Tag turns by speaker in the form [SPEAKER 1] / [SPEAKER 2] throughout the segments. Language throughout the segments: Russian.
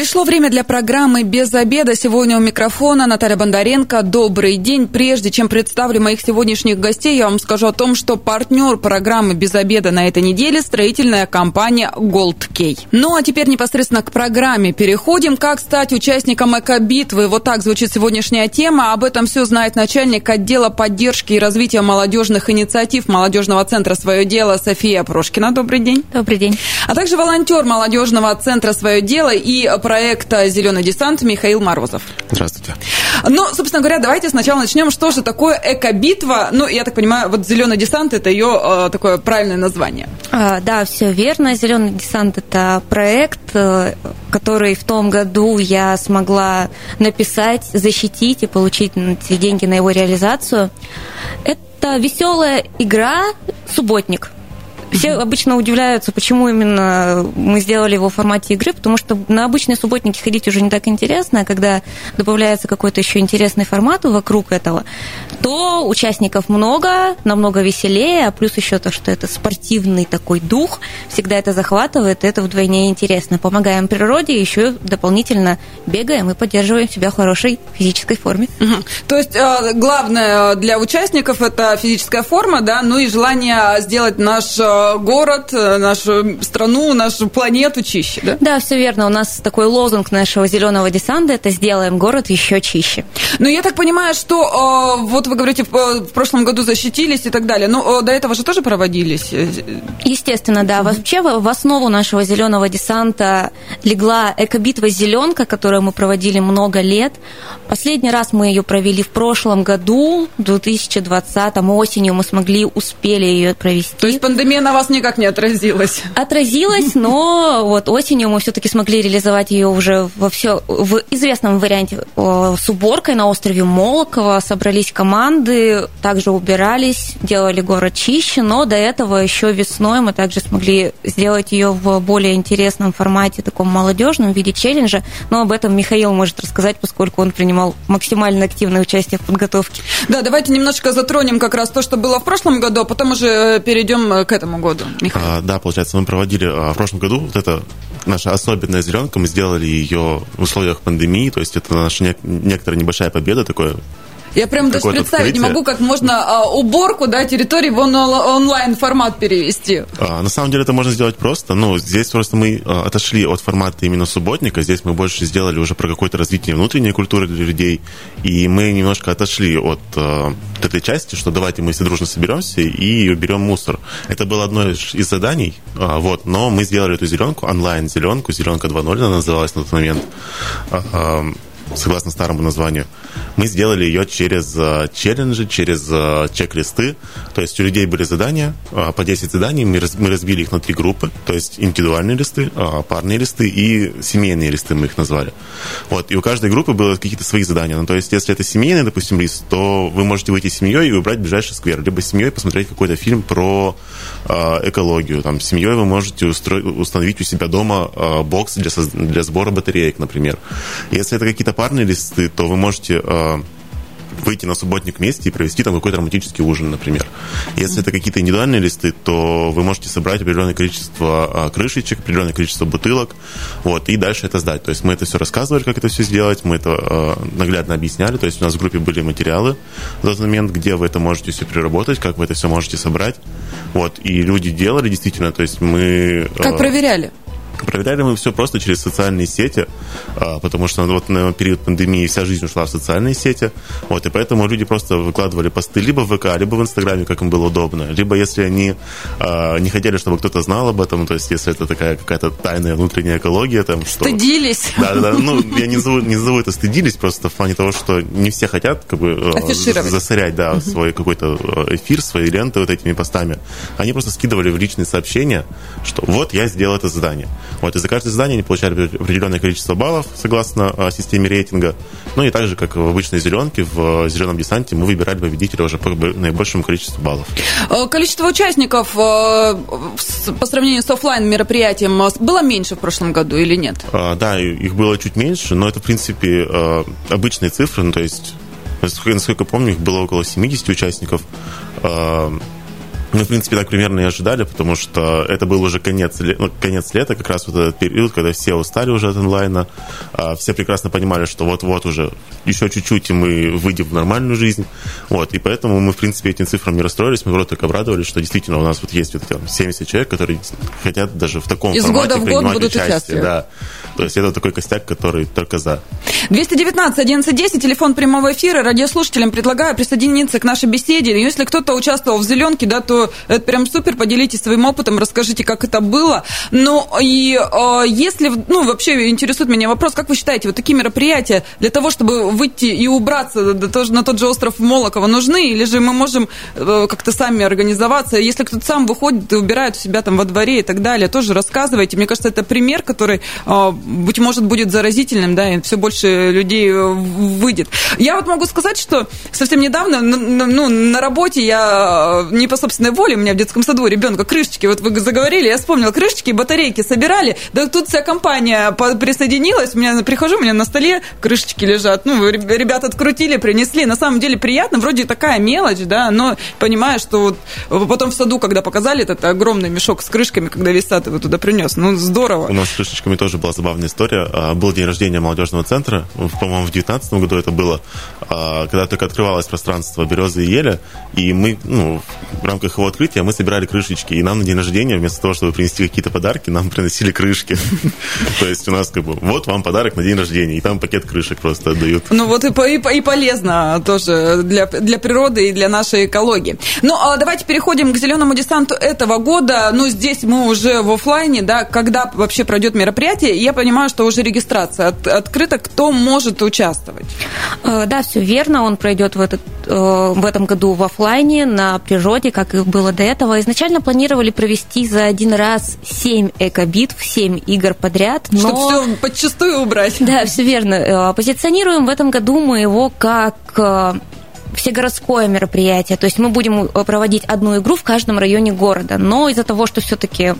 [SPEAKER 1] Пришло время для программы «Без обеда». Сегодня у микрофона Наталья Бондаренко. Добрый день. Прежде чем представлю моих сегодняшних гостей, я вам скажу о том, что партнер программы «Без обеда» на этой неделе – строительная компания Gold Key. Ну, а теперь непосредственно к программе переходим. Как стать участником эко-битвы? Вот так звучит сегодняшняя тема. Об этом все знает начальник отдела поддержки и развития молодежных инициатив Молодежного центра «Свое дело» София Прошкина. Добрый день.
[SPEAKER 2] Добрый день.
[SPEAKER 1] А также волонтер Молодежного центра «Свое дело» и проекта «Зеленый десант» Михаил Морозов.
[SPEAKER 3] Здравствуйте.
[SPEAKER 1] Ну, собственно говоря, давайте сначала начнем. Что же такое эко-битва? Ну, я так понимаю, вот «Зеленый десант» – это ее э, такое правильное название.
[SPEAKER 2] А, да, все верно. «Зеленый десант» – это проект, э, который в том году я смогла написать, защитить и получить деньги на его реализацию. Это веселая игра «Субботник». Все обычно удивляются, почему именно мы сделали его в формате игры, потому что на обычные субботники ходить уже не так интересно, а когда добавляется какой-то еще интересный формат вокруг этого, то участников много, намного веселее, а плюс еще то, что это спортивный такой дух, всегда это захватывает, и это вдвойне интересно. Помогаем природе, еще дополнительно бегаем и поддерживаем себя в хорошей физической форме.
[SPEAKER 1] Угу. То есть э, главное для участников это физическая форма, да, ну и желание сделать наш э, город, э, нашу страну, нашу планету чище, да?
[SPEAKER 2] Да, все верно. У нас такой лозунг нашего зеленого десанта – это «Сделаем город еще чище».
[SPEAKER 1] Ну, я так понимаю, что э, вот вы говорите, в, прошлом году защитились и так далее, но э, до этого же тоже проводились?
[SPEAKER 2] Естественно, да. Вообще в основу нашего зеленого десанта легла экобитва «Зеленка», которую мы проводили много лет. Последний раз мы ее провели в прошлом году, в 2020 осенью мы смогли, успели ее провести.
[SPEAKER 1] То есть пандемия на вас никак не отразилась?
[SPEAKER 2] Отразилась, но вот осенью мы все-таки смогли реализовать ее уже во все в известном варианте с уборкой на острове Молоково. Собрались команды, также убирались, делали город чище, но до этого еще весной мы также смогли сделать ее в более интересном формате, таком молодежном, в виде челленджа. Но об этом Михаил может рассказать, поскольку он принимал максимально активное участие в подготовке.
[SPEAKER 1] Да, давайте немножечко затронем как раз то, что было в прошлом году, а потом уже перейдем к этому году, Михаил?
[SPEAKER 3] А, да, получается, мы проводили а, в прошлом году вот это наша особенная зеленка, мы сделали ее в условиях пандемии, то есть это наша не, некоторая небольшая победа, такое
[SPEAKER 1] я прям даже представить открытие. не могу, как можно а, уборку да, территории в он, онлайн формат перевести.
[SPEAKER 3] А, на самом деле это можно сделать просто. Ну, здесь просто мы а, отошли от формата именно субботника. Здесь мы больше сделали уже про какое-то развитие внутренней культуры для людей. И мы немножко отошли от, а, от этой части, что давайте мы все дружно соберемся и уберем мусор. Это было одно из заданий, а, вот, но мы сделали эту зеленку, онлайн-зеленку, зеленка 2.0 она называлась на тот момент. А, а, согласно старому названию. Мы сделали ее через э, челленджи, через э, чек-листы. То есть у людей были задания, э, по 10 заданий, мы разбили их на три группы. То есть индивидуальные листы, парные листы и семейные листы мы их назвали. Вот. И у каждой группы было какие-то свои задания. Ну, то есть если это семейный, допустим, лист, то вы можете выйти с семьей и выбрать ближайший сквер. Либо с семьей посмотреть какой-то фильм про экологию. Там, с семьей вы можете устро... установить у себя дома бокс для, для сбора батареек, например. Если это какие-то парные листы, то вы можете э, выйти на субботник вместе и провести там какой-то романтический ужин, например. Если это какие-то индивидуальные листы, то вы можете собрать определенное количество э, крышечек, определенное количество бутылок, вот, и дальше это сдать. То есть мы это все рассказывали, как это все сделать, мы это э, наглядно объясняли, то есть у нас в группе были материалы в тот момент, где вы это можете все переработать, как вы это все можете собрать, вот, и люди делали действительно, то есть мы...
[SPEAKER 1] Как проверяли?
[SPEAKER 3] Проверяли мы все просто через социальные сети, а, потому что вот на период пандемии вся жизнь ушла в социальные сети, вот, и поэтому люди просто выкладывали посты либо в ВК, либо в Инстаграме, как им было удобно, либо если они а, не хотели, чтобы кто-то знал об этом, то есть если это такая какая-то тайная внутренняя экология, там,
[SPEAKER 1] что... Стыдились.
[SPEAKER 3] Да, да, ну, я не назову, не назову это стыдились, просто в плане того, что не все хотят, как бы,
[SPEAKER 1] а,
[SPEAKER 3] засорять, да, угу. свой какой-то эфир, свои ленты вот этими постами. Они просто скидывали в личные сообщения, что вот я сделал это задание. Вот, и за каждое задание они получали определенное количество баллов, согласно а, системе рейтинга. Ну и также, как в обычной зеленке, в зеленом десанте мы выбирали победителя уже по наибольшему количеству баллов.
[SPEAKER 1] Э, количество участников э, по сравнению с офлайн мероприятием было меньше в прошлом году или нет?
[SPEAKER 3] А, да, их было чуть меньше, но это, в принципе, э, обычные цифры, ну, то есть Насколько помню, их было около 70 участников. Мы, в принципе, так примерно и ожидали, потому что это был уже конец, ну, конец лета, как раз вот этот период, когда все устали уже от онлайна, а все прекрасно понимали, что вот-вот уже еще чуть-чуть, и мы выйдем в нормальную жизнь. Вот, и поэтому мы, в принципе, этим цифрам не расстроились, мы просто только обрадовались, что действительно у нас вот есть вот эти 70 человек, которые хотят даже в таком
[SPEAKER 1] Из
[SPEAKER 3] формате
[SPEAKER 1] года в год будут участвовать.
[SPEAKER 3] Да. То есть это такой костяк, который только за.
[SPEAKER 1] 219 1110, телефон прямого эфира. Радиослушателям предлагаю присоединиться к нашей беседе. Если кто-то участвовал в «Зеленке», да, то это прям супер, поделитесь своим опытом, расскажите, как это было. Ну, и э, если, ну, вообще интересует меня вопрос, как вы считаете, вот такие мероприятия для того, чтобы выйти и убраться на тот же остров Молокова нужны, или же мы можем э, как-то сами организоваться, если кто-то сам выходит и убирает у себя там во дворе и так далее, тоже рассказывайте. Мне кажется, это пример, который, э, быть может, будет заразительным, да, и все больше людей э, выйдет. Я вот могу сказать, что совсем недавно, ну, на работе я не по собственной воле, у меня в детском саду ребенка крышечки, вот вы заговорили, я вспомнила, крышечки, батарейки собирали, да тут вся компания присоединилась, у меня прихожу, у меня на столе крышечки лежат, ну, ребята открутили, принесли, на самом деле приятно, вроде такая мелочь, да, но понимаю, что вот потом в саду, когда показали этот огромный мешок с крышками, когда весь сад его туда принес, ну, здорово.
[SPEAKER 3] У нас с крышечками тоже была забавная история, а, был день рождения молодежного центра, по-моему, в 2019 году это было, а, когда только открывалось пространство березы и еля, и мы, ну, в рамках его открытия мы собирали крышечки, и нам на день рождения вместо того, чтобы принести какие-то подарки, нам приносили крышки. То есть у нас как бы вот вам подарок на день рождения, и там пакет крышек просто отдают.
[SPEAKER 1] Ну вот и, полезно тоже для, для природы и для нашей экологии. Ну, а давайте переходим к зеленому десанту этого года. Ну, здесь мы уже в офлайне, да, когда вообще пройдет мероприятие, я понимаю, что уже регистрация от, открыта, кто может участвовать.
[SPEAKER 2] Э, да, все верно, он пройдет в, этот, э, в этом году в офлайне на природе, как и было до этого. Изначально планировали провести за один раз 7 экобитв, 7 игр подряд.
[SPEAKER 1] Но... Чтобы все подчастую убрать.
[SPEAKER 2] Да, все верно. Э, позиционируем в этом году мы его как всегородское мероприятие. То есть мы будем проводить одну игру в каждом районе города. Но из-за того, что все-таки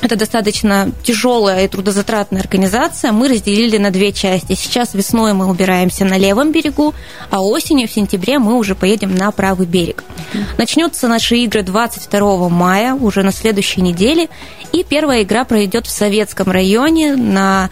[SPEAKER 2] это достаточно тяжелая и трудозатратная организация. Мы разделили на две части. Сейчас весной мы убираемся на левом берегу, а осенью, в сентябре, мы уже поедем на правый берег. Начнутся наши игры 22 мая, уже на следующей неделе. И первая игра пройдет в Советском районе на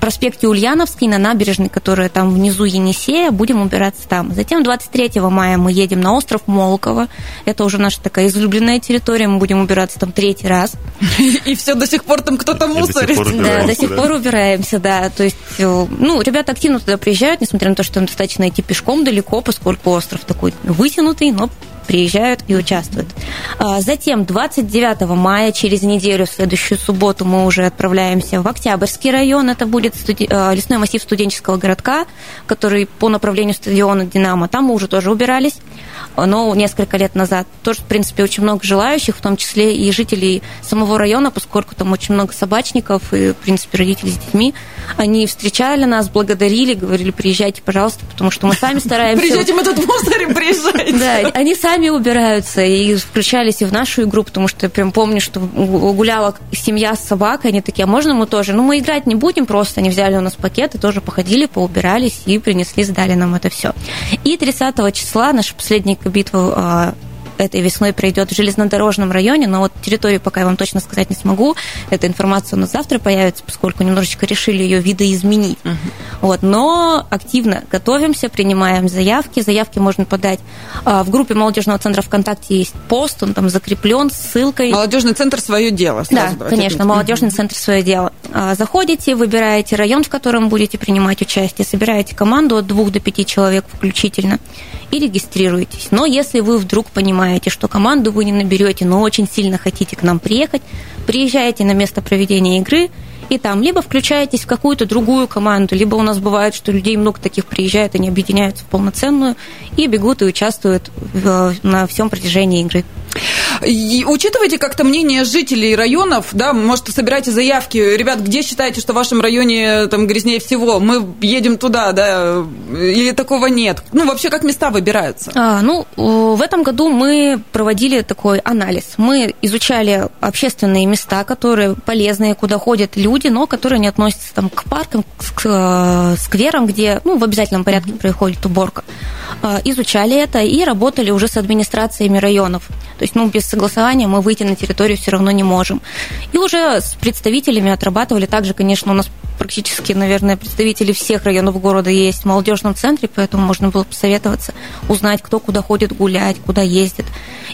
[SPEAKER 2] проспекте Ульяновский на набережной, которая там внизу Енисея, будем убираться там. Затем 23 мая мы едем на остров Молоково. Это уже наша такая излюбленная территория, мы будем убираться там третий раз.
[SPEAKER 1] И все до сих пор там кто-то мусорит.
[SPEAKER 2] Да, до сих пор убираемся, да. То есть, э, ну, ребята активно туда приезжают, несмотря на то, что им достаточно идти пешком далеко, поскольку остров такой вытянутый, но приезжают и участвуют. А, затем 29 мая, через неделю, в следующую субботу, мы уже отправляемся в Октябрьский район. Это будет студи... А, лесной массив студенческого городка, который по направлению стадиона «Динамо». Там мы уже тоже убирались но несколько лет назад. Тоже, в принципе, очень много желающих, в том числе и жителей самого района, поскольку там очень много собачников и, в принципе, родители с детьми. Они встречали нас, благодарили, говорили, приезжайте, пожалуйста, потому что мы сами стараемся...
[SPEAKER 1] Приезжайте, мы тут мусорим, приезжайте.
[SPEAKER 2] Да, они сами убираются и включались и в нашу игру, потому что прям помню, что гуляла семья с собакой, они такие, а можно мы тоже? Ну, мы играть не будем просто, они взяли у нас пакеты, тоже походили, поубирались и принесли, сдали нам это все. И 30 числа наша последняя битва а, этой весной пройдет в железнодорожном районе, но вот территорию пока я вам точно сказать не смогу. Эта информация у нас завтра появится, поскольку немножечко решили ее видоизменить. Uh-huh. Вот, но активно готовимся, принимаем заявки. Заявки можно подать а, в группе молодежного центра ВКонтакте есть пост, он там закреплен с ссылкой.
[SPEAKER 1] Молодежный центр свое дело.
[SPEAKER 2] Да, конечно, молодежный центр свое дело. А, заходите, выбираете район, в котором будете принимать участие, собираете команду от двух до пяти человек включительно и регистрируетесь. Но если вы вдруг понимаете, что команду вы не наберете, но очень сильно хотите к нам приехать, приезжаете на место проведения игры и там либо включаетесь в какую-то другую команду, либо у нас бывает, что людей много таких приезжает, они объединяются в полноценную и бегут и участвуют в, на всем протяжении игры.
[SPEAKER 1] И учитывайте как-то мнение жителей районов, да, может, собирайте заявки, ребят, где считаете, что в вашем районе там грязнее всего, мы едем туда, да, или такого нет? Ну, вообще, как места выбираются?
[SPEAKER 2] А, ну, в этом году мы проводили такой анализ. Мы изучали общественные места, которые полезные, куда ходят люди, но которые не относятся там к паркам, к э, скверам, где, ну, в обязательном порядке происходит уборка. А, изучали это и работали уже с администрациями районов. То есть, ну, без согласования мы выйти на территорию все равно не можем. И уже с представителями отрабатывали. Также, конечно, у нас практически, наверное, представители всех районов города есть в молодежном центре, поэтому можно было посоветоваться, узнать, кто куда ходит гулять, куда ездит.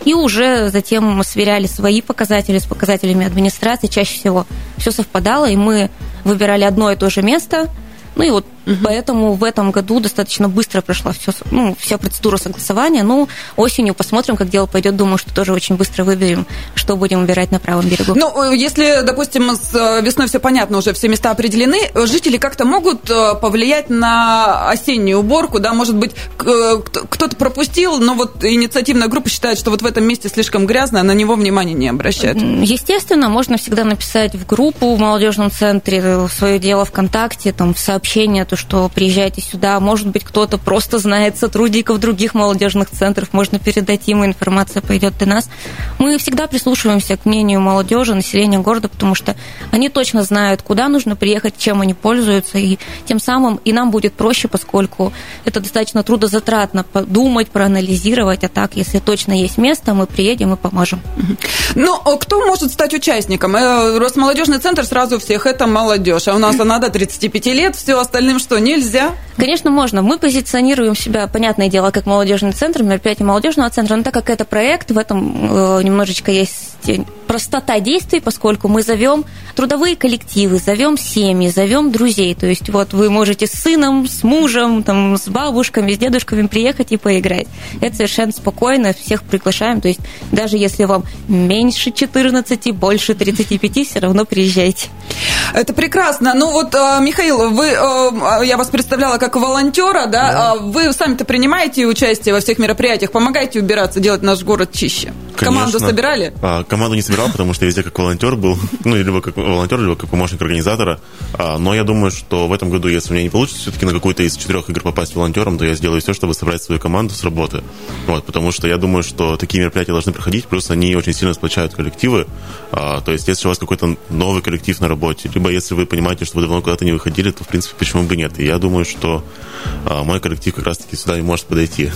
[SPEAKER 2] И уже затем мы сверяли свои показатели с показателями администрации. Чаще всего все совпадало, и мы выбирали одно и то же место. Ну и вот Угу. Поэтому в этом году достаточно быстро прошла все, ну, вся процедура согласования. Ну, осенью посмотрим, как дело пойдет. Думаю, что тоже очень быстро выберем, что будем убирать на правом берегу.
[SPEAKER 1] Ну, если, допустим, с э, весной все понятно, уже все места определены, жители как-то могут э, повлиять на осеннюю уборку, да, может быть, э, кто-то пропустил, но вот инициативная группа считает, что вот в этом месте слишком грязно, на него внимания не обращают.
[SPEAKER 2] Естественно, можно всегда написать в группу в молодежном центре свое дело ВКонтакте, там, в сообщение, то, что приезжайте сюда. Может быть, кто-то просто знает сотрудников других молодежных центров, можно передать им, информация пойдет до нас. Мы всегда прислушиваемся к мнению молодежи, населения города, потому что они точно знают, куда нужно приехать, чем они пользуются, и тем самым и нам будет проще, поскольку это достаточно трудозатратно подумать, проанализировать, а так, если точно есть место, мы приедем и поможем.
[SPEAKER 1] Ну, а кто может стать участником? Э, Росмолодежный центр сразу всех, это молодежь, а у нас она до 35 лет, все остальным что, нельзя?
[SPEAKER 2] Конечно, можно. Мы позиционируем себя, понятное дело, как молодежный центр, мероприятие молодежного центра, но так как это проект, в этом э, немножечко есть простота действий, поскольку мы зовем трудовые коллективы, зовем семьи, зовем друзей. То есть вот вы можете с сыном, с мужем, там, с бабушками, с дедушками приехать и поиграть. Это совершенно спокойно, всех приглашаем. То есть даже если вам меньше 14, больше 35, все равно приезжайте.
[SPEAKER 1] Это прекрасно. Ну вот, э, Михаил, вы, э, я вас представляла как волонтера, да? да. А вы сами-то принимаете участие во всех мероприятиях, помогаете убираться, делать наш город чище?
[SPEAKER 3] Конечно.
[SPEAKER 1] Команду собирали?
[SPEAKER 3] А, команду не собирал, потому что везде как волонтер был, ну, либо как волонтер, либо как помощник организатора. А, но я думаю, что в этом году, если у меня не получится все-таки на какую-то из четырех игр попасть волонтером, то я сделаю все, чтобы собрать свою команду с работы. Вот, потому что я думаю, что такие мероприятия должны проходить, плюс они очень сильно сплочают коллективы. А, то есть, если у вас какой-то новый коллектив на работе, либо если вы понимаете, что вы давно куда-то не выходили, то, в принципе, почему бы нет. И я думаю, что а, мой коллектив как раз-таки сюда и может подойти.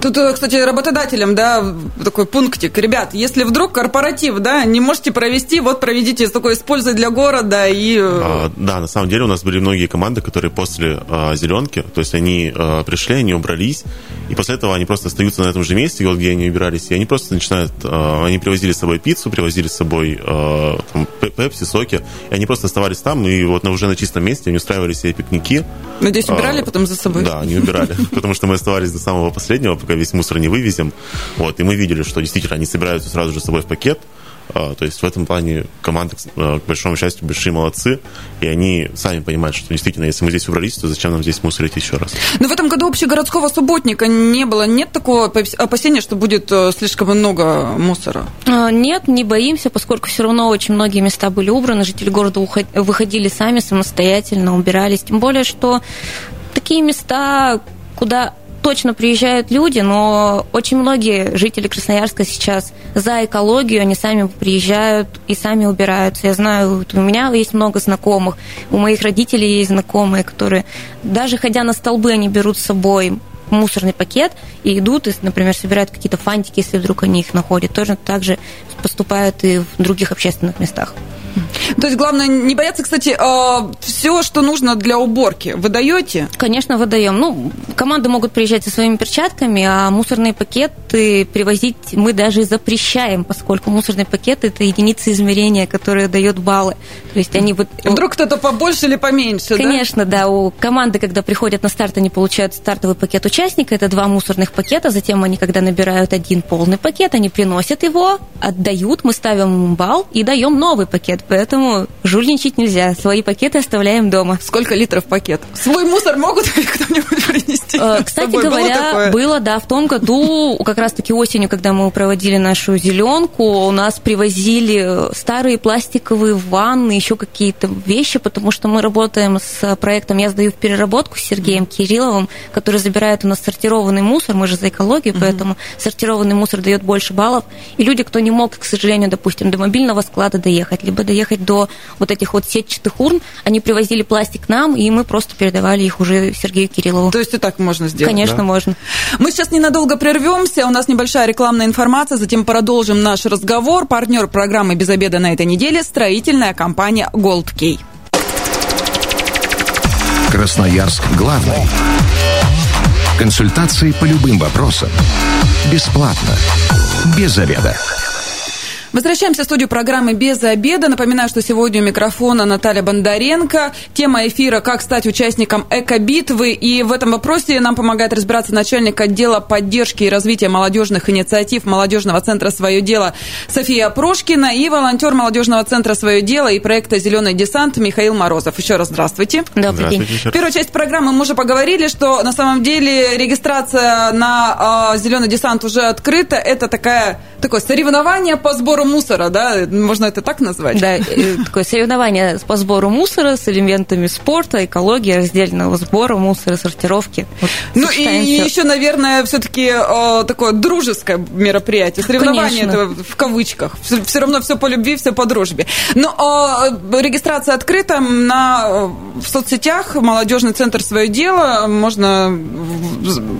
[SPEAKER 1] Тут, э, кстати, работодателям, да, такой пунктик. Ребят, если вдруг корпоратив, да, не можете провести, вот проведите такой с пользой для города и... Э,
[SPEAKER 3] а, да, на самом деле у нас были многие команды, которые после а, зеленки, то есть они а, пришли, они убрались, и после этого они просто остаются на этом же месте, вот где они убирались, и они просто начинают, а, они привозили с собой пиццу, привозили с собой а, там, пепси, соки, и они просто оставались там, и вот на, уже на чистом месте они устраивали себе пикники.
[SPEAKER 1] Надеюсь, убирали а, потом за собой?
[SPEAKER 3] Да, они убирали, потому что мы оставались до самого последнего, пока весь мусор не вывезем, вот, и мы видели, что действительно они собираются сразу же с собой в пакет, а, то есть в этом плане команды, а, к большому счастью, большие молодцы, и они сами понимают, что действительно, если мы здесь убрались, то зачем нам здесь мусорить еще раз.
[SPEAKER 1] Но в этом году общегородского субботника не было. Нет такого опасения, что будет э, слишком много мусора?
[SPEAKER 2] А, нет, не боимся, поскольку все равно очень многие места были убраны, жители города выходили сами самостоятельно, убирались. Тем более, что такие места, куда точно приезжают люди, но очень многие жители Красноярска сейчас за экологию, они сами приезжают и сами убираются. Я знаю, у меня есть много знакомых, у моих родителей есть знакомые, которые даже ходя на столбы, они берут с собой мусорный пакет и идут, и, например, собирают какие-то фантики, если вдруг они их находят. Тоже так же поступают и в других общественных местах.
[SPEAKER 1] То есть главное не бояться, кстати, а, все, что нужно для уборки, вы даете?
[SPEAKER 2] Конечно, выдаем. Ну, команды могут приезжать со своими перчатками, а мусорные пакеты привозить мы даже запрещаем, поскольку мусорный пакет это единица измерения, которая дает баллы. То есть они вот...
[SPEAKER 1] Вдруг кто-то побольше или поменьше,
[SPEAKER 2] Конечно, да? да. У команды, когда приходят на старт, они получают стартовый пакет участника, это два мусорных пакета, затем они, когда набирают один полный пакет, они приносят его, отдают, мы ставим балл и даем новый пакет поэтому жульничать нельзя. Свои пакеты оставляем дома.
[SPEAKER 1] Сколько литров пакет? Свой мусор могут кто-нибудь принести?
[SPEAKER 2] Э, кстати говоря, было, было, да, в том году, как раз-таки осенью, когда мы проводили нашу зеленку, у нас привозили старые пластиковые ванны, еще какие-то вещи, потому что мы работаем с проектом «Я сдаю в переработку» с Сергеем Кирилловым, который забирает у нас сортированный мусор, мы же за экологию, mm-hmm. поэтому сортированный мусор дает больше баллов. И люди, кто не мог, к сожалению, допустим, до мобильного склада доехать, либо доехать до вот этих вот сетчатых урн, они привозили пластик к нам, и мы просто передавали их уже Сергею Кириллову.
[SPEAKER 1] То есть и так можно сделать?
[SPEAKER 2] Конечно,
[SPEAKER 1] да?
[SPEAKER 2] можно.
[SPEAKER 1] Мы сейчас ненадолго прервемся, у нас небольшая рекламная информация, затем продолжим наш разговор. Партнер программы «Без обеда» на этой неделе – строительная компания «Голд Кей».
[SPEAKER 4] Красноярск главный. Консультации по любым вопросам. Бесплатно. Без заведа.
[SPEAKER 1] Возвращаемся в студию программы «Без обеда». Напоминаю, что сегодня у микрофона Наталья Бондаренко. Тема эфира «Как стать участником экобитвы». И в этом вопросе нам помогает разбираться начальник отдела поддержки и развития молодежных инициатив Молодежного центра «Свое дело» София Прошкина и волонтер Молодежного центра «Свое дело» и проекта «Зеленый десант» Михаил Морозов. Еще раз здравствуйте.
[SPEAKER 2] Добрый день.
[SPEAKER 1] Первую часть программы мы уже поговорили, что на самом деле регистрация на э, «Зеленый десант» уже открыта. Это такая, такое соревнование по сбору сбору мусора, да? Можно это так назвать?
[SPEAKER 2] Да, такое соревнование по сбору мусора с элементами спорта, экологии, раздельного сбора мусора, сортировки.
[SPEAKER 1] Вот, ну и еще, наверное, все-таки такое дружеское мероприятие. Соревнование это в кавычках. Все, все равно все по любви, все по дружбе. Но о, регистрация открыта на, в соцсетях. Молодежный центр свое дело. Можно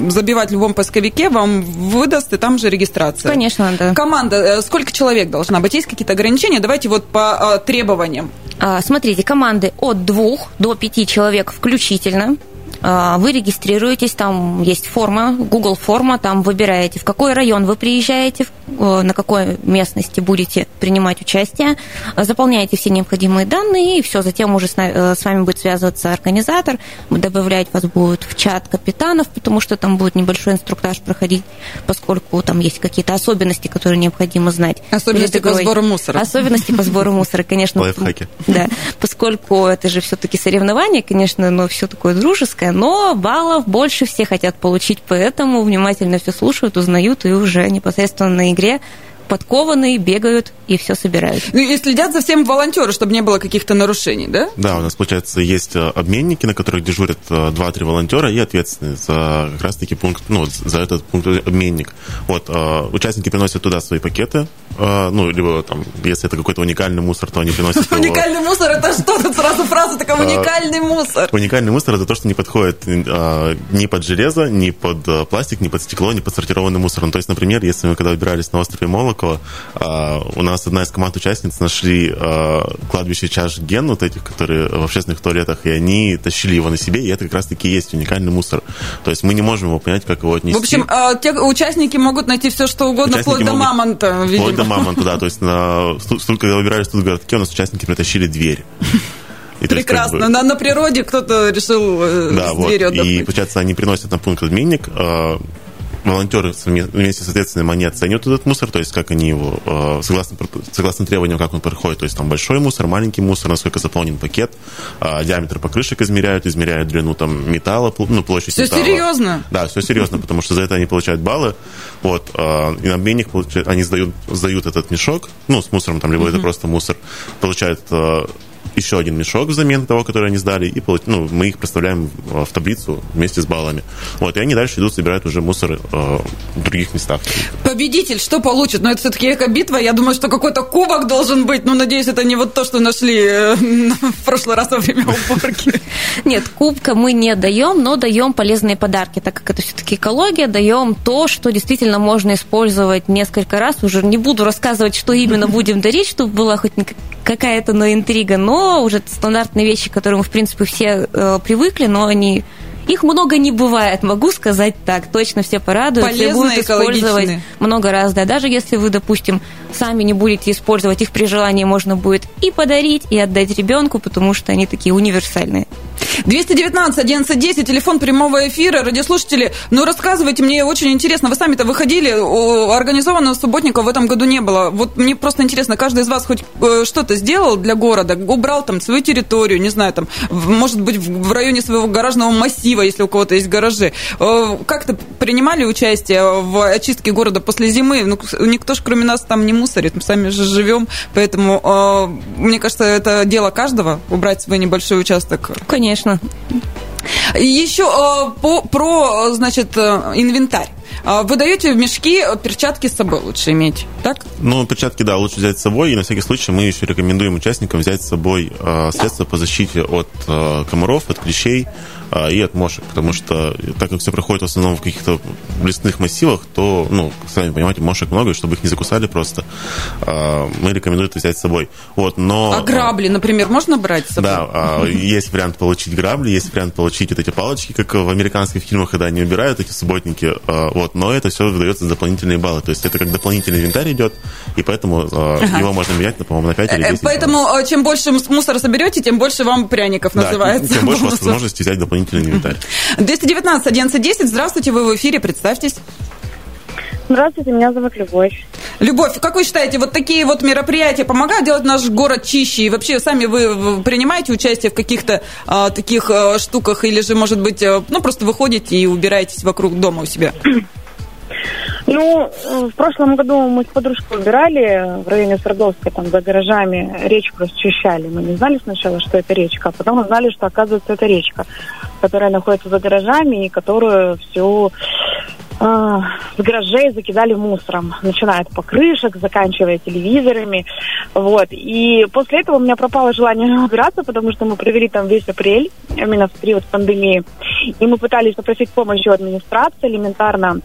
[SPEAKER 1] забивать в любом поисковике, вам выдаст, и там же регистрация.
[SPEAKER 2] Конечно, да.
[SPEAKER 1] Команда, э, сколько человек человек должна быть? Есть какие-то ограничения? Давайте вот по э, требованиям.
[SPEAKER 2] А, смотрите, команды от двух до пяти человек включительно. А, вы регистрируетесь, там есть форма, Google форма, там выбираете, в какой район вы приезжаете, э, на какой местности будете принимать участие, заполняете все необходимые данные, и все, затем уже э, с вами будет связываться организатор, добавлять вас будет в чат капитанов, потому что там будет небольшой инструктаж проходить, поскольку там есть какие-то особенности, которые необходимо знать.
[SPEAKER 1] Особенности по сбору мусора.
[SPEAKER 2] Особенности по сбору мусора, конечно.
[SPEAKER 3] Лайфхаки.
[SPEAKER 2] Да, поскольку это же все-таки соревнование, конечно, но все такое дружеское, маленькая, но баллов больше все хотят получить, поэтому внимательно все слушают, узнают и уже непосредственно на игре подкованные, бегают и все собирают.
[SPEAKER 1] Ну и следят за всем волонтеры, чтобы не было каких-то нарушений, да?
[SPEAKER 3] Да, у нас, получается, есть э, обменники, на которых дежурят 2-3 э, волонтера и ответственные за как раз-таки пункт, ну, за этот пункт обменник. Вот, э, участники приносят туда свои пакеты, ну, либо там, если это какой-то уникальный мусор, то они приносят
[SPEAKER 1] Уникальный мусор, это что? Тут сразу фраза такая, уникальный мусор.
[SPEAKER 3] Уникальный мусор это то, что не подходит ни под железо, ни под пластик, ни под стекло, ни под сортированный мусор. Ну, то есть, например, если мы когда выбирались на острове Молок, Молокова, у нас одна из команд участниц нашли а, кладбище чаш ген, вот этих, которые в общественных туалетах, и они тащили его на себе, и это как раз-таки есть уникальный мусор. То есть мы не можем его понять, как его отнести.
[SPEAKER 1] В общем, а, те участники могут найти все, что угодно, участники вплоть до мамонта,
[SPEAKER 3] видимо. Вплоть до мамонта, да. То есть, на, когда выбирали тут городки, у нас участники притащили дверь.
[SPEAKER 1] И Прекрасно. Есть, как бы... на, на природе кто-то решил э, да, вот.
[SPEAKER 3] И, получается, они приносят на пункт обменник волонтеры вместе с ответственным, они оценивают этот мусор, то есть как они его, э, согласно, согласно требованиям, как он проходит, то есть там большой мусор, маленький мусор, насколько заполнен пакет, э, диаметр покрышек измеряют, измеряют длину там металла, ну, площадь
[SPEAKER 1] все
[SPEAKER 3] металла.
[SPEAKER 1] серьезно?
[SPEAKER 3] Да, все серьезно, потому что за это они получают баллы, вот, э, и на обменник они сдают, сдают этот мешок, ну, с мусором, там, либо это просто мусор, получают еще один мешок взамен того, который они сдали, и ну, мы их проставляем в таблицу вместе с баллами. Вот, и они дальше идут, собирают уже мусор э, в других местах.
[SPEAKER 1] Победитель что получит? Ну, это все-таки эко-битва. Я думаю, что какой-то кубок должен быть. Ну, надеюсь, это не вот то, что нашли э, в прошлый раз во время уборки.
[SPEAKER 2] Нет, кубка мы не даем, но даем полезные подарки, так как это все-таки экология, даем то, что действительно можно использовать несколько раз. Уже не буду рассказывать, что именно будем дарить, чтобы была хоть какая-то но интрига, но уже стандартные вещи, к которым, в принципе, все э, привыкли, но они их много не бывает, могу сказать так. Точно все порадуют,
[SPEAKER 1] Полезные,
[SPEAKER 2] все будут использовать много раз. Да, даже если вы, допустим, сами не будете использовать их при желании, можно будет и подарить, и отдать ребенку, потому что они такие универсальные.
[SPEAKER 1] 219 11 телефон прямого эфира. Радиослушатели, ну рассказывайте, мне очень интересно. Вы сами-то выходили, организованного субботника в этом году не было. Вот мне просто интересно, каждый из вас хоть э, что-то сделал для города, убрал там свою территорию, не знаю, там, может быть, в районе своего гаражного массива, если у кого-то есть гаражи. Э, как-то принимали участие в очистке города после зимы? Ну, никто же кроме нас там не мусорит, мы сами же живем, поэтому э, мне кажется, это дело каждого, убрать свой небольшой участок.
[SPEAKER 2] Конечно.
[SPEAKER 1] Еще э, по, про, значит, э, инвентарь. А вы даете в мешки э, перчатки с собой лучше иметь, так?
[SPEAKER 3] Ну, перчатки, да, лучше взять с собой. И на всякий случай мы еще рекомендуем участникам взять с собой э, средства по защите от э, комаров, от клещей, и от мошек, потому что так как все проходит в основном в каких-то лесных массивах, то, ну, сами понимаете, мошек много, и чтобы их не закусали просто, мы рекомендуем это взять с собой. Вот, но...
[SPEAKER 1] А грабли, например, можно брать с собой?
[SPEAKER 3] Да, есть вариант получить грабли, есть вариант получить вот эти палочки, как в американских фильмах, когда они убирают эти субботники, вот, но это все выдается за дополнительные баллы, то есть это как дополнительный инвентарь идет, и поэтому ага. его можно менять, по-моему, на 5 или 10
[SPEAKER 1] э, Поэтому баллов. чем больше мусора соберете, тем больше вам пряников да, называется.
[SPEAKER 3] тем больше у вас возможности взять дополнительный инвентарь.
[SPEAKER 1] 219 11 Здравствуйте, вы в эфире, представьтесь.
[SPEAKER 5] Здравствуйте, меня зовут Любовь.
[SPEAKER 1] Любовь, как вы считаете, вот такие вот мероприятия помогают делать наш город чище? И вообще сами вы принимаете участие в каких-то а, таких а, штуках или же, может быть, а, ну просто выходите и убираетесь вокруг дома у себя?
[SPEAKER 5] Ну, в прошлом году мы с подружкой убирали в районе Свердловска, там, за гаражами, речку расчищали. Мы не знали сначала, что это речка, а потом узнали, что, оказывается, это речка, которая находится за гаражами и которую всю с гаражей закидали мусором, начиная от покрышек, заканчивая телевизорами, вот. И после этого у меня пропало желание убираться, потому что мы провели там весь апрель, именно в период пандемии, и мы пытались попросить помощи у администрации элементарно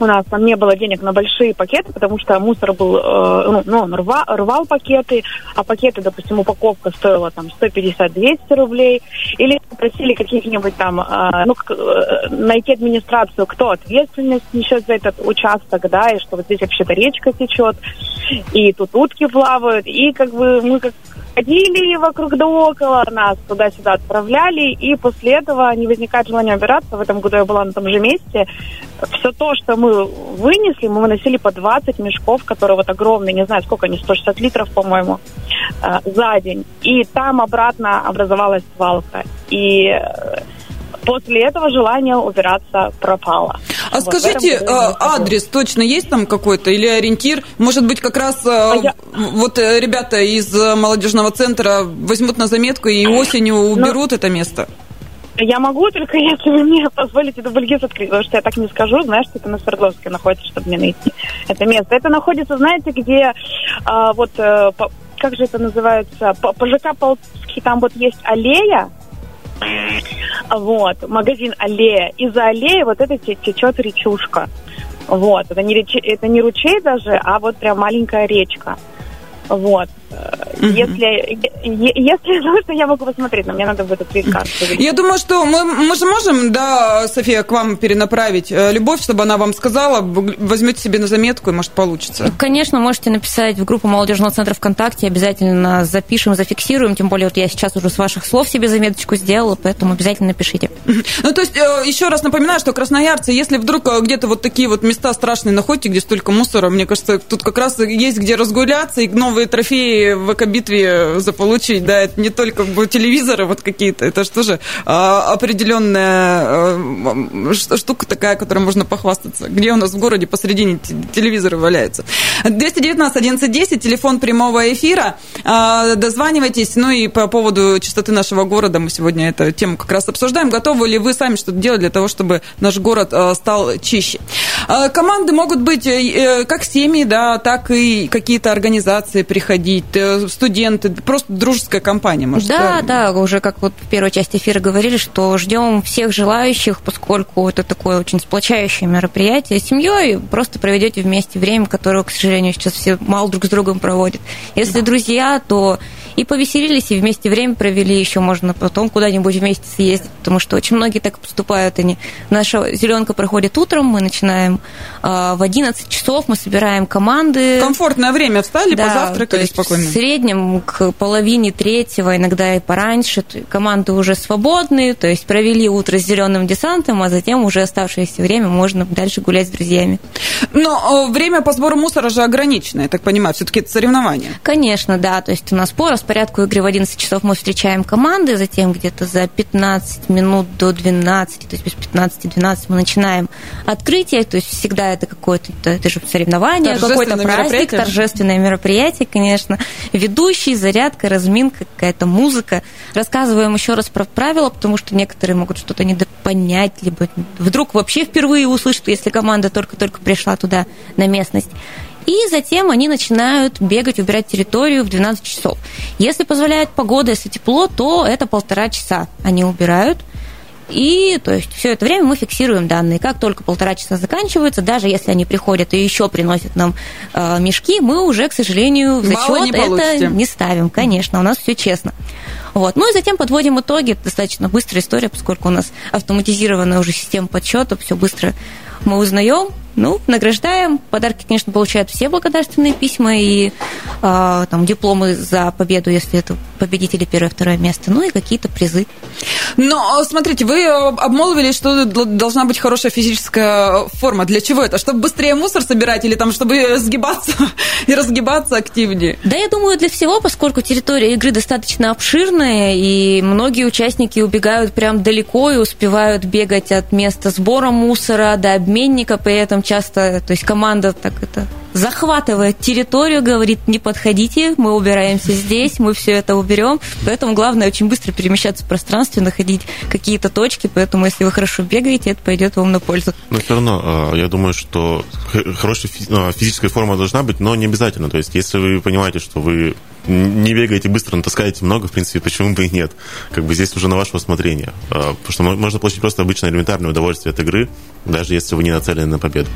[SPEAKER 5] у нас там не было денег на большие пакеты, потому что мусор был, э, ну, ну, он рва, рвал пакеты, а пакеты, допустим, упаковка стоила там 150-200 рублей. Или просили каких-нибудь там, э, ну, э, найти администрацию, кто ответственность несет за этот участок, да, и что вот здесь вообще-то речка течет, и тут утки плавают, и как бы мы как ходили вокруг да около, нас туда-сюда отправляли, и после этого не возникает желания убираться. В этом году я была на том же месте. Все то, что мы вынесли, мы выносили по 20 мешков, которые вот огромные, не знаю, сколько они, 160 литров, по-моему, э, за день. И там обратно образовалась свалка. И э, после этого желание убираться пропало.
[SPEAKER 1] А вот скажите, э, адрес точно есть там какой-то или ориентир? Может быть, как раз э, а я... вот э, ребята из молодежного центра возьмут на заметку и осенью ну, уберут Но... это место?
[SPEAKER 5] Я могу, только если вы мне позволите дубльгиз открыть, потому что я так не скажу, знаешь, что это на Свердловске находится, чтобы мне найти это место. Это находится, знаете, где а, вот, а, по, как же это называется, по, по ЖК Полский, там вот есть аллея, вот, магазин «Аллея». И за аллеей вот это течет речушка. Вот, это не, реч... это не ручей даже, а вот прям маленькая речка. Вот. Угу. Если, если нужно, я могу посмотреть, но мне надо будет открыть карту.
[SPEAKER 1] Я думаю, что мы, мы же можем, да, София, к вам перенаправить э, любовь, чтобы она вам сказала, возьмете себе на заметку, и может получится.
[SPEAKER 2] Конечно, можете написать в группу молодежного центра ВКонтакте, обязательно запишем, зафиксируем, тем более вот я сейчас уже с ваших слов себе заметочку сделала, поэтому обязательно напишите.
[SPEAKER 1] Ну, то есть, э, еще раз напоминаю, что красноярцы, если вдруг э, где-то вот такие вот места страшные находите, где столько мусора, мне кажется, тут как раз есть где разгуляться, и новые трофеи в эко-битве заполучить, да, это не только телевизоры вот какие-то, это что же а, определенная а, штука такая, которой можно похвастаться. Где у нас в городе посредине телевизоры валяются. 219 1110, телефон прямого эфира. А, дозванивайтесь. Ну и по поводу чистоты нашего города мы сегодня эту тему как раз обсуждаем. Готовы ли вы сами что-то делать для того, чтобы наш город стал чище? Команды могут быть э, э, как семьи, да, так и какие-то организации приходить Э, студенты, просто дружеская компания, может
[SPEAKER 2] Да, да, уже как вот в первой части эфира говорили, что ждем всех желающих, поскольку это такое очень сплочающее мероприятие. С семьей просто проведете вместе время, которое, к сожалению, сейчас все мало друг с другом проводят. Если друзья, то и повеселились, и вместе время провели, еще можно потом куда-нибудь вместе съездить, потому что очень многие так поступают. Они. Наша зеленка проходит утром, мы начинаем э, в 11 часов, мы собираем команды.
[SPEAKER 1] Комфортное время встали,
[SPEAKER 2] Да,
[SPEAKER 1] позавтракали спокойно.
[SPEAKER 2] В среднем к половине третьего, иногда и пораньше, команды уже свободные, то есть провели утро с зеленым десантом, а затем уже оставшееся время можно дальше гулять с друзьями.
[SPEAKER 1] Но время по сбору мусора же ограничено, я так понимаю, все-таки это соревнование.
[SPEAKER 2] Конечно, да, то есть у нас по распорядку игры в 11 часов мы встречаем команды, затем где-то за 15 минут до 12, то есть без 15-12 мы начинаем открытие, то есть всегда это какое-то, это, же соревнование, какой-то праздник, торжественное мероприятие, конечно. Ведущий, зарядка, разминка, какая-то музыка. Рассказываем еще раз про правила, потому что некоторые могут что-то недопонять, либо вдруг вообще впервые услышат, если команда только-только пришла туда на местность. И затем они начинают бегать, убирать территорию в 12 часов. Если позволяет погода, если тепло, то это полтора часа они убирают. И, то есть, все это время мы фиксируем данные. Как только полтора часа заканчиваются, даже если они приходят и еще приносят нам э, мешки, мы уже, к сожалению, в
[SPEAKER 1] Баллы не
[SPEAKER 2] зачет это не ставим. Конечно, у нас все честно. Вот. Ну и затем подводим итоги. Это достаточно быстрая история, поскольку у нас автоматизированная уже система подсчета, все быстро мы узнаем, ну, награждаем. Подарки, конечно, получают все благодарственные письма и э, там, дипломы за победу, если это победители первое, второе место, ну и какие-то призы.
[SPEAKER 1] Но, э, смотрите, вы э, обмолвились, что должна быть хорошая физическая форма. Для чего это? Чтобы быстрее мусор собирать или там, чтобы сгибаться и разгибаться активнее?
[SPEAKER 2] Да, я думаю, для всего, поскольку территория игры достаточно обширная, и многие участники убегают прям далеко и успевают бегать от места сбора мусора до обменника, при этом часто, то есть команда так это захватывает территорию, говорит, не подходите, мы убираемся здесь, мы все это уберем. Поэтому главное очень быстро перемещаться в пространстве, находить какие-то точки, поэтому если вы хорошо бегаете, это пойдет вам на пользу.
[SPEAKER 3] Но все равно, э, я думаю, что хорошая э, физическая форма должна быть, но не обязательно. То есть, если вы понимаете, что вы не бегаете быстро, но таскаете много, в принципе, почему бы и нет? Как бы здесь уже на ваше усмотрение. Э, Потому что мо- можно получить просто обычное элементарное удовольствие от игры, даже если вы не нацелены на победу.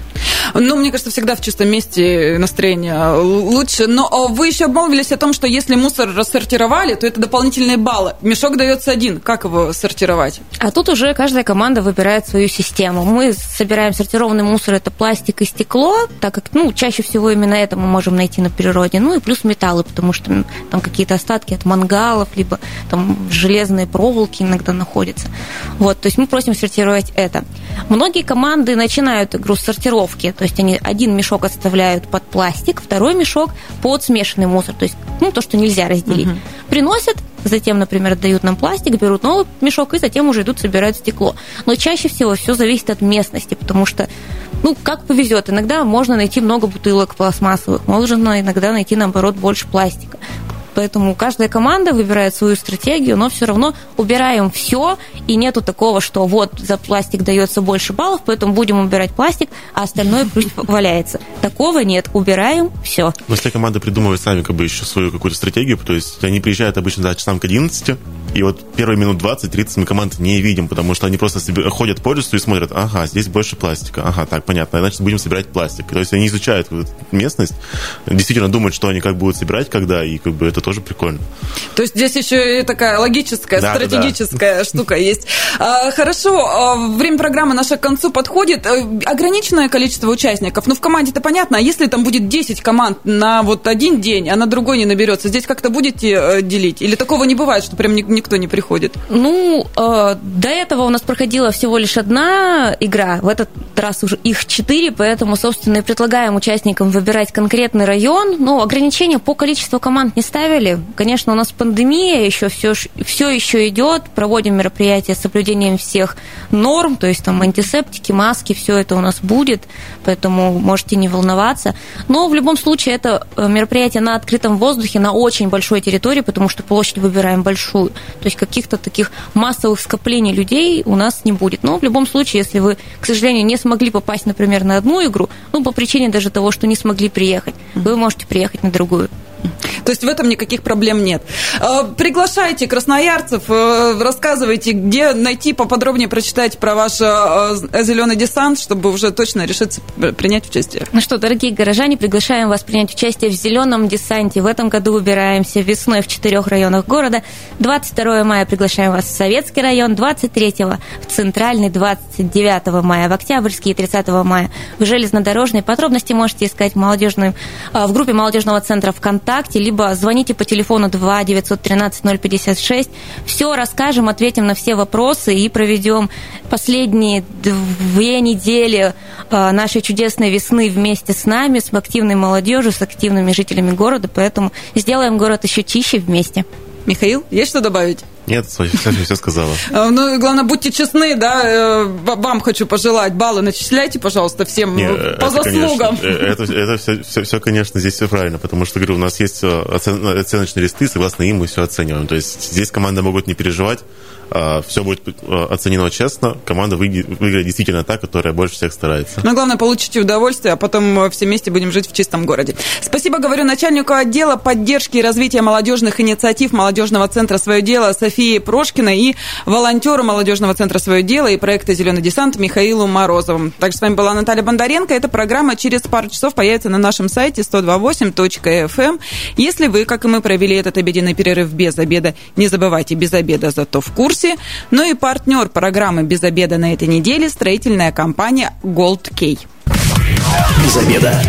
[SPEAKER 1] Ну, мне кажется, всегда в чистом месте настроение лучше. Но э, вы еще обмолвились о том, что если мусор рассортировали, то это дополнительные баллы. Мешок дается один. Как его сортировать?
[SPEAKER 2] А тут уже каждая команда выбирает свою систему. Мы собираем сортированный мусор, это пластик и стекло, так как, ну, чаще всего именно это мы можем найти на природе. Ну и плюс металлы, потому что там какие-то остатки от мангалов, либо там железные проволоки иногда находятся. Вот, то есть мы просим сортировать это. Многие команды начинают игру с сортировки, то есть они один мешок оставляют под пластик, второй мешок под смешанный мусор, то есть ну, то, что нельзя разделить. Приносят, затем, например, отдают нам пластик, берут новый мешок и затем уже идут собирать стекло. Но чаще всего все зависит от местности, потому что, ну, как повезет, иногда можно найти много бутылок пластмассовых, можно иногда найти, наоборот, больше пластика. Поэтому каждая команда выбирает свою стратегию, но все равно убираем все, и нету такого, что вот за пластик дается больше баллов, поэтому будем убирать пластик, а остальное пусть валяется. Такого нет, убираем все.
[SPEAKER 3] Но если команда придумывает сами как бы еще свою какую-то стратегию, то есть они приезжают обычно за часам к 11, и вот первые минут 20-30 мы команд не видим, потому что они просто себе- ходят по лесу и смотрят, ага, здесь больше пластика, ага, так, понятно, значит, будем собирать пластик. То есть они изучают местность, действительно думают, что они как будут собирать, когда, и как бы это тоже прикольно.
[SPEAKER 1] То есть здесь еще и такая логическая,
[SPEAKER 3] Да, да, да.
[SPEAKER 1] стратегическая штука есть. А, Хорошо, а, время программы наше к концу подходит. Э, Ограниченное количество участников. Ну, в команде-то понятно, а если там будет 10 команд на вот один день, а на другой не наберется, здесь как-то будете э, делить? Или такого не бывает, что прям ни- никто не приходит?
[SPEAKER 2] Ну, э, до этого у нас проходила всего лишь одна игра. В этот раз уже их четыре, поэтому, собственно, и предлагаем участникам выбирать конкретный район. Но ограничения по количеству команд не ставили. Конечно, у нас пандемия, еще все, все еще идет. Проводим мероприятия с соблюдением всех норм, то есть там антисептики, маски, все это у нас будет, поэтому можете не волноваться. Но в любом случае это э, мероприятие на открытом воздухе, на очень большой территории, потому что площадь выбираем большую. То есть каких-то таких массовых скоплений людей у нас не будет. Но в любом случае, если вы, к сожалению, не смогли попасть, например, на одну игру, ну, по причине даже того, что не смогли приехать, вы можете приехать на другую.
[SPEAKER 1] То есть в этом никаких проблем нет. Э, приглашайте красноярцев, э, рассказывайте, где найти, поподробнее прочитать про ваш э, зеленый десант, чтобы уже точно решиться принять участие.
[SPEAKER 2] Ну что, дорогие горожане, приглашаем вас принять участие в зеленом десанте. В этом году убираемся весной в четырех районах города. 22 мая приглашаем вас в Советский район, 23 в Центральный, 29 мая в Октябрьский и 30 мая в Железнодорожный. Подробности можете искать в, молодежной, в группе молодежного центра ВКонтакте, либо звоните по телефону 2 913 056. Все расскажем, ответим на все вопросы и проведем последние две недели а, нашей чудесной весны вместе с нами, с активной молодежью, с активными жителями города. Поэтому сделаем город еще чище вместе.
[SPEAKER 1] Михаил, есть что добавить?
[SPEAKER 3] Нет, Софья все сказала.
[SPEAKER 1] А, ну, главное, будьте честны, да, э, вам хочу пожелать. Баллы начисляйте, пожалуйста, всем Нет, э, по это, заслугам.
[SPEAKER 3] Конечно, э, это, это все, все, все, конечно, здесь все правильно, потому что, говорю, у нас есть оценочные листы, согласно им мы все оцениваем. То есть здесь команда могут не переживать, все будет а, оценено честно, команда выиграет действительно та, которая больше всех старается.
[SPEAKER 1] Но главное, получите удовольствие, а потом все вместе будем жить в чистом городе. Спасибо, говорю, начальнику отдела поддержки и развития молодежных инициатив молодежного центра «Свое дело» Софии Прошкиной и волонтеру молодежного центра «Свое дело» и проекта «Зеленый десант» Михаилу Морозову. Также с вами была Наталья Бондаренко. Эта программа через пару часов появится на нашем сайте 128.fm. Эм. Если вы, как и мы, провели этот обеденный перерыв без обеда, не забывайте, без обеда зато в курсе курсе. Ну и партнер программы «Без обеда» на этой неделе – строительная компания «Голд Кей».
[SPEAKER 4] Без обеда.